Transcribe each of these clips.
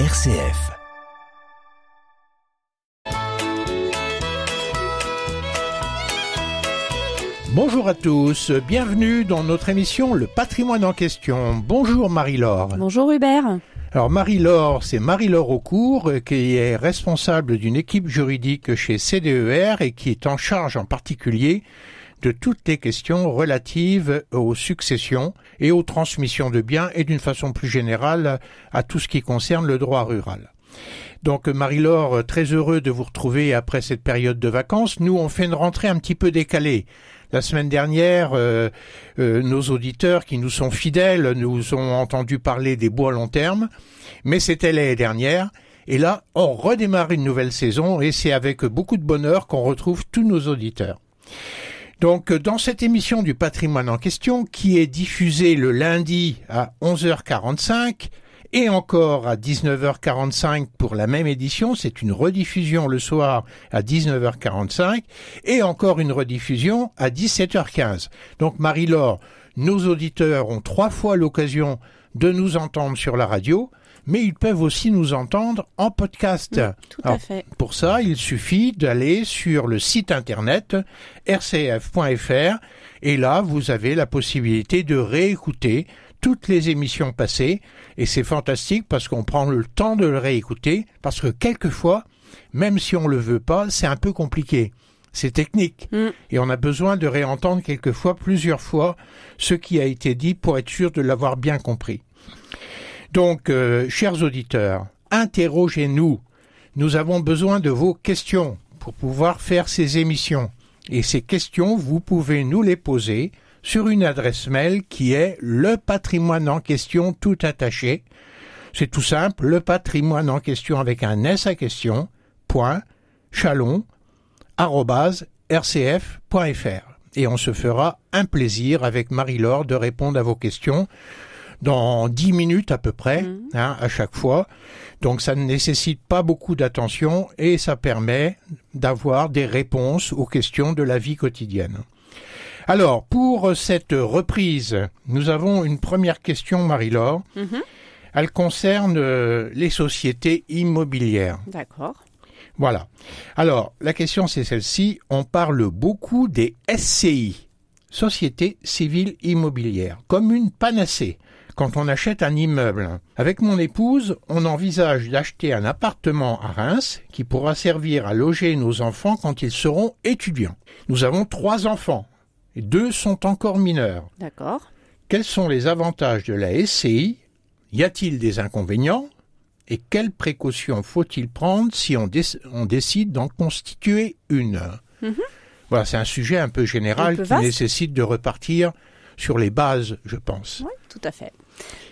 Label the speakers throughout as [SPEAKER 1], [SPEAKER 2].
[SPEAKER 1] RCF. Bonjour à tous, bienvenue dans notre émission Le patrimoine en question. Bonjour Marie-Laure.
[SPEAKER 2] Bonjour Hubert.
[SPEAKER 1] Alors Marie-Laure, c'est Marie-Laure Aucourt euh, qui est responsable d'une équipe juridique chez CDER et qui est en charge en particulier de toutes les questions relatives aux successions et aux transmissions de biens et d'une façon plus générale à tout ce qui concerne le droit rural. Donc Marie-Laure, très heureux de vous retrouver après cette période de vacances. Nous, on fait une rentrée un petit peu décalée. La semaine dernière, euh, euh, nos auditeurs qui nous sont fidèles nous ont entendu parler des bois long terme, mais c'était l'année dernière. Et là, on redémarre une nouvelle saison et c'est avec beaucoup de bonheur qu'on retrouve tous nos auditeurs. Donc, dans cette émission du patrimoine en question, qui est diffusée le lundi à 11h45, et encore à 19h45 pour la même édition, c'est une rediffusion le soir à 19h45 et encore une rediffusion à 17h15. Donc Marie-Laure, nos auditeurs ont trois fois l'occasion de nous entendre sur la radio, mais ils peuvent aussi nous entendre en podcast.
[SPEAKER 2] tout à fait.
[SPEAKER 1] Pour ça, il suffit d'aller sur le site internet rcf.fr et là, vous avez la possibilité de réécouter toutes les émissions passées et c'est fantastique parce qu'on prend le temps de le réécouter parce que quelquefois, même si on le veut pas, c'est un peu compliqué. C'est technique
[SPEAKER 2] Mm.
[SPEAKER 1] et on a besoin de réentendre quelquefois plusieurs fois ce qui a été dit pour être sûr de l'avoir bien compris. Donc, euh, chers auditeurs, interrogez-nous. Nous avons besoin de vos questions pour pouvoir faire ces émissions. Et ces questions, vous pouvez nous les poser sur une adresse mail qui est le patrimoine en question tout attaché. C'est tout simple, le patrimoine en question avec un S à question, point, chalon, arrobase, rcf.fr. Et on se fera un plaisir avec Marie-Laure de répondre à vos questions dans dix minutes à peu près,
[SPEAKER 2] Mhm.
[SPEAKER 1] hein, à chaque fois. Donc ça ne nécessite pas beaucoup d'attention et ça permet d'avoir des réponses aux questions de la vie quotidienne. Alors, pour cette reprise, nous avons une première question, Marie-Laure.
[SPEAKER 2] Mhm.
[SPEAKER 1] Elle concerne euh, les sociétés immobilières.
[SPEAKER 2] D'accord.
[SPEAKER 1] Voilà. Alors, la question c'est celle-ci. On parle beaucoup des SCI, Sociétés civiles immobilières, comme une panacée quand on achète un immeuble. Avec mon épouse, on envisage d'acheter un appartement à Reims qui pourra servir à loger nos enfants quand ils seront étudiants. Nous avons trois enfants et deux sont encore mineurs.
[SPEAKER 2] D'accord.
[SPEAKER 1] Quels sont les avantages de la SCI Y a-t-il des inconvénients? Et quelles précautions faut-il prendre si on, on décide d'en constituer une?
[SPEAKER 2] Mhm.
[SPEAKER 1] Voilà, c'est un sujet un peu général
[SPEAKER 2] Un peu
[SPEAKER 1] qui nécessite de repartir sur les bases, je pense.
[SPEAKER 2] Oui, tout à fait.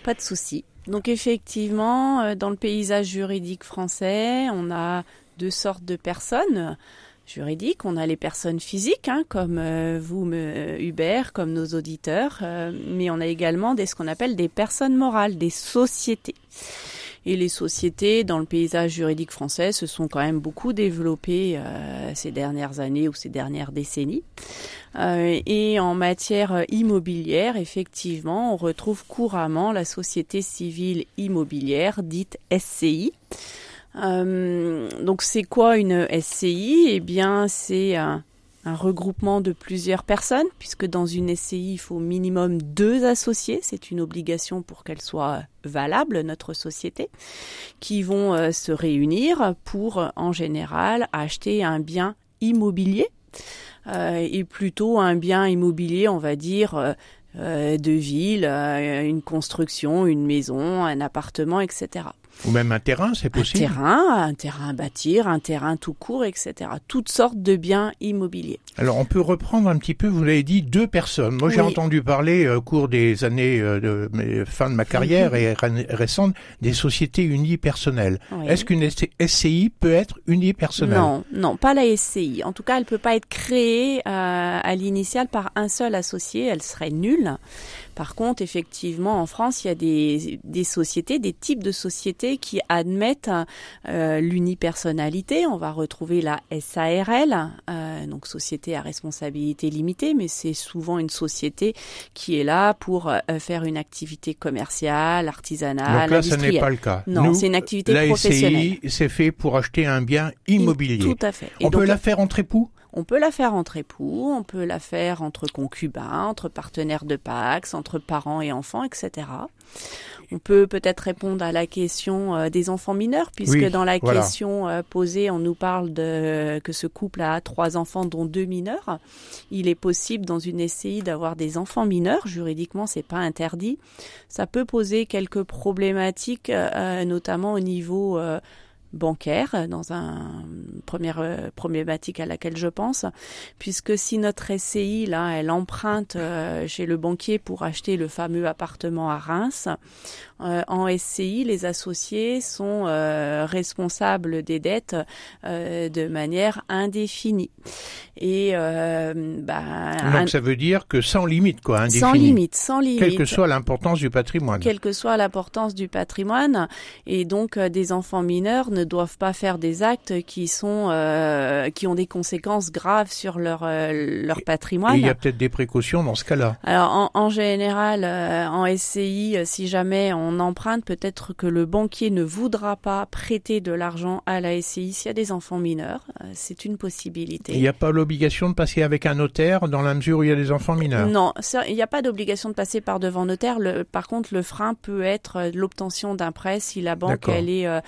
[SPEAKER 2] Pas de souci. Donc effectivement, euh, dans le paysage juridique français, on a deux sortes de personnes juridiques. On a les personnes physiques, hein, comme euh, vous, me- Hubert, comme nos auditeurs, euh, mais on a également des, ce qu'on appelle des personnes morales, des sociétés. Et les sociétés dans le paysage juridique français se sont quand même beaucoup développées euh, ces dernières années ou ces dernières décennies. Euh, et en matière immobilière, effectivement, on retrouve couramment la société civile immobilière, dite SCI. Euh, donc c'est quoi une SCI Eh bien, c'est un regroupement de plusieurs personnes, puisque dans une SCI, il faut au minimum deux associés, c'est une obligation pour qu'elle soit valable, notre société, qui vont euh, se réunir pour, en général, acheter un bien immobilier, euh, et plutôt un bien immobilier, on va dire, euh, euh, de ville, une construction, une maison, un appartement, etc.
[SPEAKER 1] Ou même un terrain, c'est
[SPEAKER 2] Un
[SPEAKER 1] possible.
[SPEAKER 2] terrain, un terrain à bâtir, un terrain tout court, etc. Toutes sortes de biens immobiliers.
[SPEAKER 1] Alors on peut reprendre un petit peu, vous l'avez dit, deux personnes. Moi j'ai entendu parler euh, au cours des années euh, de fin de ma carrière et ré- récente des sociétés unipersonnelles.
[SPEAKER 2] Oui.
[SPEAKER 1] Est-ce qu'une SCI peut être unipersonnelle?
[SPEAKER 2] Non, non, pas la SCI. En tout cas, elle peut pas être créée euh, à l'initiale par un seul associé. Elle serait nulle Par contre, effectivement, en France, il y a des, des sociétés, des types de sociétés qui admettent euh, l'unipersonnalité. On va retrouver la SARL, euh, donc société à responsabilité limitée, mais c'est souvent une société qui est là pour euh, faire une activité commerciale, artisanale,
[SPEAKER 1] Donc là, ce n'est pas le cas.
[SPEAKER 2] Non, c'est une activité
[SPEAKER 1] la
[SPEAKER 2] professionnelle.
[SPEAKER 1] SCI, c'est fait pour acheter un bien immobilier.
[SPEAKER 2] Tout à fait. Et
[SPEAKER 1] On
[SPEAKER 2] donc,
[SPEAKER 1] peut la faire entre époux
[SPEAKER 2] On peut la faire entre époux, on peut la faire entre concubins, entre partenaires de Pax, entre parents et enfants, etc. On peut peut-être répondre à la question euh, des enfants mineurs, puisque
[SPEAKER 1] Oui,
[SPEAKER 2] dans la
[SPEAKER 1] voilà.
[SPEAKER 2] question euh, posée, on nous parle de que ce couple a trois enfants, dont deux mineurs. Il est possible dans une SCI d'avoir des enfants mineurs. Juridiquement, c'est pas interdit. Ça peut poser quelques problématiques, euh, notamment au niveau euh, bancaire, dans un première euh, problématique à laquelle je pense, puisque si notre SCI là, elle emprunte euh, chez le banquier pour acheter le fameux appartement à Reims, euh, en SCI, les associés sont euh, responsables des dettes euh, de manière indéfinie. Et bah, un-
[SPEAKER 1] Donc ça veut dire que sans limite, quoi, indéfini.
[SPEAKER 2] sans limite, sans limite.
[SPEAKER 1] Quelle que soit l'importance du patrimoine.
[SPEAKER 2] quelle que soit l'importance du patrimoine. Et donc, des enfants mineurs ne doivent pas faire des actes qui sont euh, qui ont des conséquences graves sur leur leur
[SPEAKER 1] Et
[SPEAKER 2] patrimoine.
[SPEAKER 1] il y a peut-être des précautions dans ce cas-là.
[SPEAKER 2] Alors en, en général, en SCI, si jamais on emprunte, peut-être que le banquier ne voudra pas prêter de l'argent à la SCI s'il y a des enfants mineurs. Euh, C'est une possibilité.
[SPEAKER 1] Il n'y a pas l'obligation de passer avec un notaire dans la mesure où il y a des enfants mineurs?
[SPEAKER 2] Non, ça, il n'y a pas d'obligation de passer par devant notaire. Le, par contre, le frein peut être euh, l'obtention d'un prêt si la banque elle est euh,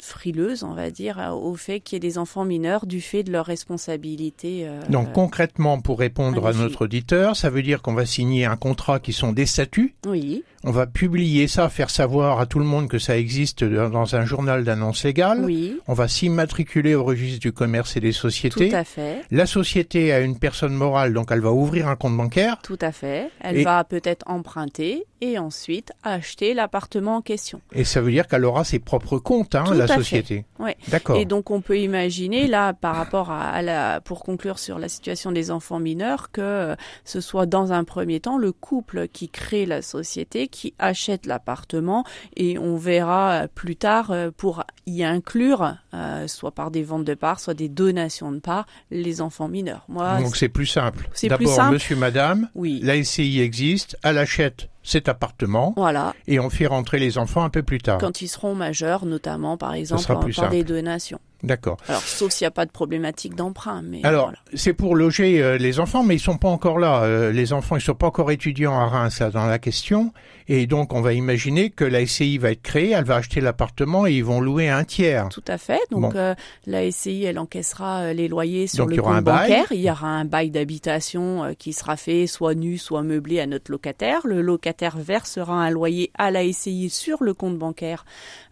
[SPEAKER 2] frileuse, on va dire, euh, au fait qu'il y ait des enfants mineurs du fait de leur responsabilité. euh,
[SPEAKER 1] Donc concrètement, pour répondre à notre auditeur, ça veut dire qu'on va signer un contrat qui sont des statuts.
[SPEAKER 2] oui,
[SPEAKER 1] On va publier ça, faire savoir à tout le monde que ça existe dans un journal d'annonce légale.
[SPEAKER 2] oui,
[SPEAKER 1] On va s'immatriculer au registre du commerce et des
[SPEAKER 2] tout
[SPEAKER 1] sociétés.
[SPEAKER 2] à fait.
[SPEAKER 1] La société a une personne morale, donc elle va ouvrir un compte bancaire.
[SPEAKER 2] Tout à fait. Elle
[SPEAKER 1] Et-
[SPEAKER 2] va peut-être emprunter et ensuite acheter l'appartement en question.
[SPEAKER 1] Et ça veut dire qu'elle aura ses propres comptes, hein,
[SPEAKER 2] Tout
[SPEAKER 1] la société.
[SPEAKER 2] Ouais.
[SPEAKER 1] D'accord.
[SPEAKER 2] Et donc on peut imaginer là, par rapport à, à la, pour conclure sur la situation des enfants mineurs, que euh, ce soit dans un premier temps le couple qui crée la société, qui achète l'appartement, et on verra euh, plus tard euh, pour y inclure, euh, soit par des ventes de parts, soit des donations de parts, les enfants mineurs. Moi,
[SPEAKER 1] Donc c'est plus simple.
[SPEAKER 2] C'est plus
[SPEAKER 1] D'abord,
[SPEAKER 2] simple.
[SPEAKER 1] monsieur, madame,
[SPEAKER 2] oui,
[SPEAKER 1] la SCI existe, elle achète cet appartement
[SPEAKER 2] voilà.
[SPEAKER 1] et on fait rentrer les enfants un peu plus tard.
[SPEAKER 2] Quand ils seront majeurs, notamment par exemple en- par des donations.
[SPEAKER 1] D'accord.
[SPEAKER 2] Alors sauf s'il n'y a pas de problématique d'emprunt, mais
[SPEAKER 1] Alors,
[SPEAKER 2] voilà.
[SPEAKER 1] c'est pour loger euh, les enfants, mais ils sont pas encore là. Euh, les enfants, ils sont pas encore étudiants à Reims, là, dans la question. Et donc, on va imaginer que la SCI va être créée, elle va acheter l'appartement et ils vont louer un tiers.
[SPEAKER 2] Tout à fait. Donc
[SPEAKER 1] Bon.
[SPEAKER 2] euh, la SCI, elle encaissera les loyers sur
[SPEAKER 1] Donc,
[SPEAKER 2] le compte
[SPEAKER 1] un bail.
[SPEAKER 2] bancaire. Il y aura un bail d'habitation qui sera fait soit nu, soit meublé à notre locataire. Le locataire versera un loyer à la SCI sur le compte bancaire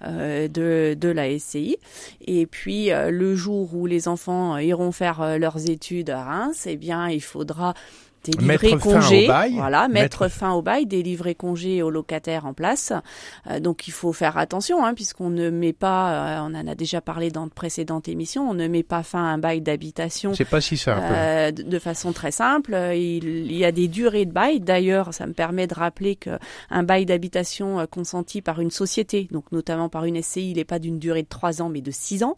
[SPEAKER 2] de, de la SCI. Et puis euh, le jour où les enfants euh, iront faire euh, leurs études à Reims, eh bien il faudra délivrer
[SPEAKER 1] Mettre fin
[SPEAKER 2] congé,
[SPEAKER 1] au bail.
[SPEAKER 2] voilà, mettre,
[SPEAKER 1] Mettre-
[SPEAKER 2] fin au bail, délivrer congé aux locataires en place. Euh, donc il faut faire attention, hein, puisqu'on ne met pas, euh, on en a déjà parlé dans de précédentes émissions, on ne met pas fin à un bail d'habitation
[SPEAKER 1] C'est pas si simple.
[SPEAKER 2] euh, de façon très simple. Il, il y a des durées de bail. D'ailleurs, ça me permet de rappeler que un bail d'habitation euh, consenti par une société, donc notamment par une SCI, il n'est pas d'une durée de trois ans, mais de six ans.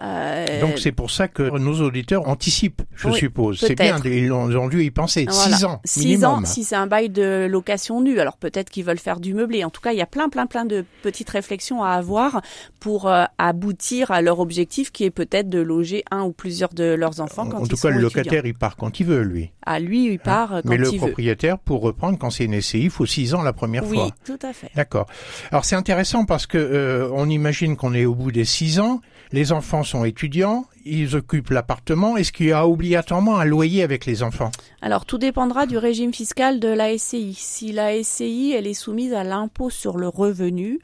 [SPEAKER 2] Euh,
[SPEAKER 1] Donc c'est pour ça que nos auditeurs anticipent, je
[SPEAKER 2] Oui,
[SPEAKER 1] suppose. C'est bien, ils ont dû y penser.
[SPEAKER 2] Voilà.
[SPEAKER 1] Six ans
[SPEAKER 2] Six
[SPEAKER 1] minimum.
[SPEAKER 2] ans, si c'est un bail de location nue. Alors peut-être qu'ils veulent faire du meublé. En tout cas, il y a plein, plein, plein de petites réflexions à avoir pour euh, aboutir à leur objectif, qui est peut-être de loger un ou plusieurs de leurs enfants quand
[SPEAKER 1] en
[SPEAKER 2] ils
[SPEAKER 1] tout
[SPEAKER 2] sont
[SPEAKER 1] cas, le
[SPEAKER 2] étudiants.
[SPEAKER 1] locataire, il part quand il veut, lui.
[SPEAKER 2] À lui, il part euh, quand
[SPEAKER 1] Mais le
[SPEAKER 2] il veut.
[SPEAKER 1] propriétaire, pour reprendre, quand c'est une SCI, il faut six ans la première
[SPEAKER 2] Oui,
[SPEAKER 1] fois.
[SPEAKER 2] tout à fait.
[SPEAKER 1] D'accord. Alors c'est intéressant parce que euh, on imagine qu'on est au bout des six ans, les enfants sont étudiants, ils occupent l'appartement. Est-ce qu'il y a obligatoirement un loyer avec les enfants
[SPEAKER 2] Alors tout dépendra du régime fiscal de la SCI. Si la SCI elle est soumise à l'impôt sur le revenu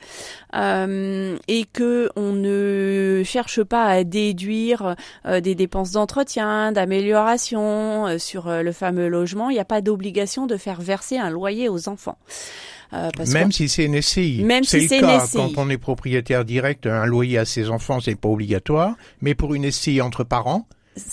[SPEAKER 2] euh, et que on ne cherche pas à déduire euh, des dépenses d'entretien, d'amélioration euh, sur le fameux logement, il n'y a pas d'obligation de faire verser un loyer aux enfants. Euh, parce
[SPEAKER 1] Même si c'est une SCI.
[SPEAKER 2] Même
[SPEAKER 1] c'est
[SPEAKER 2] si
[SPEAKER 1] le
[SPEAKER 2] c'est
[SPEAKER 1] cas
[SPEAKER 2] SCI.
[SPEAKER 1] quand on est propriétaire direct, un loyer à ses enfants, c'est pas obligatoire. Mais pour une SCI entre parents,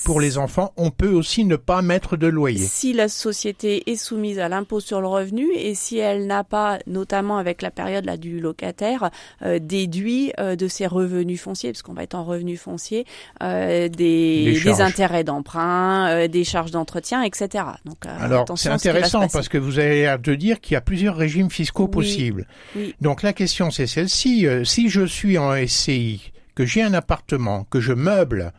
[SPEAKER 1] pour les enfants, on peut aussi ne pas mettre de loyer.
[SPEAKER 2] Si la société est soumise à l'impôt sur le revenu et si elle n'a pas, notamment avec la période là du locataire, euh, déduit euh, de ses revenus fonciers, parce qu'on va être en revenus fonciers, euh, des, des, intérêts d'emprunt, des charges d'entretien, etc.
[SPEAKER 1] Donc, Alors c'est intéressant parce que vous avez l'air de dire qu'il y a plusieurs régimes fiscaux possibles. Donc la question c'est celle-ci. si je suis en SCI, que j'ai un appartement, que je meuble,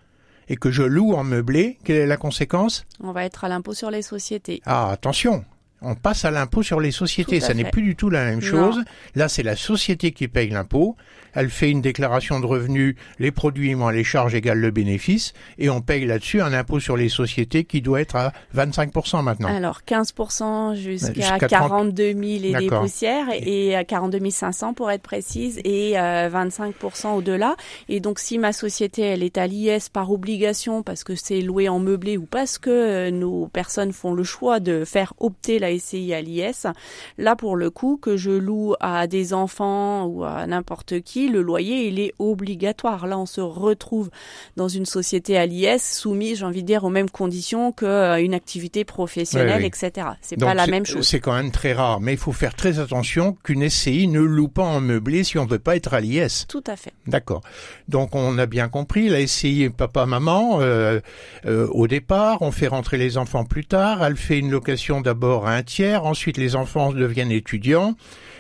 [SPEAKER 1] et que je loue en meublé, quelle est la conséquence?
[SPEAKER 2] On va être à l'impôt sur les sociétés.
[SPEAKER 1] Ah, attention on passe à l'impôt sur les sociétés. Ça n'est plus du tout la même chose. Là, c'est la société qui paye l'impôt elle fait une déclaration de revenus, les produits moins les charges égale le bénéfice, et on paye là-dessus un impôt sur les sociétés qui doit être à 25% maintenant.
[SPEAKER 2] Alors 15% jusqu'à 42 000 et des poussières, et à 42 500 pour être précise, et 25% euh, au-delà. Et donc si ma société elle est à l'IS par obligation, parce que c'est loué en meublé ou parce que euh, nos personnes font le choix de faire opter la SCI à l'IS, là pour le coup que je loue à des enfants ou à n'importe qui, le loyer, il est obligatoire. Là, on se retrouve dans une société à l'IS soumise, j'ai envie de dire, aux mêmes conditions qu'une euh, activité professionnelle, etc. C'est pas la même chose.
[SPEAKER 1] C'est quand même très rare, mais il faut faire très attention qu'une SCI ne loue pas en meublé si on veut pas être à l'IS.
[SPEAKER 2] Tout à fait.
[SPEAKER 1] D'accord. Donc on a bien compris, la SCI papa-maman, euh, euh, au départ, on fait rentrer les enfants plus tard, elle fait une location d'abord à tiers, ensuite les enfants deviennent étudiants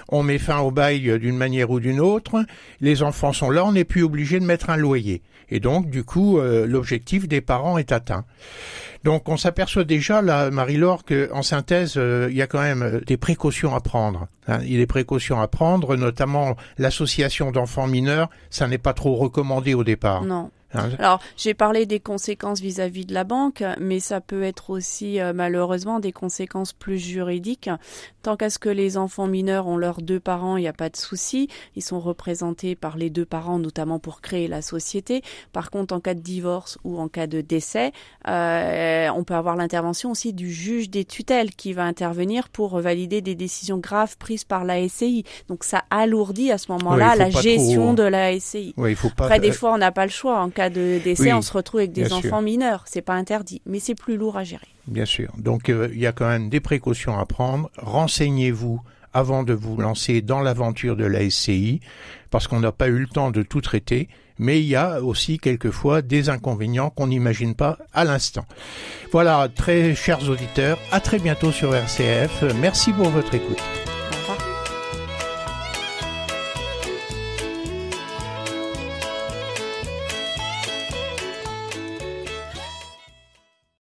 [SPEAKER 1] on met fin au bail d'une manière ou d'une autre, les enfants sont là, on n'est plus obligé de mettre un loyer. Et donc, du coup, euh, l'objectif des parents est atteint. Donc, on s'aperçoit déjà, là, Marie-Laure, qu'en synthèse, euh, il y a quand même euh, des précautions à prendre. Hein. Il y a des précautions à prendre, notamment l'association d'enfants mineurs, ça n'est pas trop recommandé au départ.
[SPEAKER 2] Non. Hein. Alors, j'ai parlé des conséquences vis-à-vis de la banque, mais ça peut être aussi euh, malheureusement des conséquences plus juridiques. Tant qu'à ce que les enfants mineurs ont leurs deux parents, il n'y a pas de souci. Ils sont représentés par les deux parents, notamment pour créer la société. Par contre, en cas de divorce ou en cas de décès, euh, on peut avoir l'intervention aussi du juge des tutelles qui va intervenir pour valider des décisions graves prises par la SCI. Donc, ça alourdit à ce moment-là la gestion de la SCI.
[SPEAKER 1] il faut pas...
[SPEAKER 2] Après, des fois, on n'a pas le choix cas de décès, on se retrouve avec des enfants mineurs. C'est pas interdit, mais c'est plus lourd à gérer.
[SPEAKER 1] Bien sûr. Donc euh, il y a quand même des précautions à prendre. Renseignez-vous avant de vous lancer dans l'aventure de la SCI, parce qu'on n'a pas eu le temps de tout traiter, mais il y a aussi quelquefois des inconvénients qu'on n'imagine pas à l'instant. Voilà, très chers auditeurs, à très bientôt sur RCF. Merci pour votre écoute.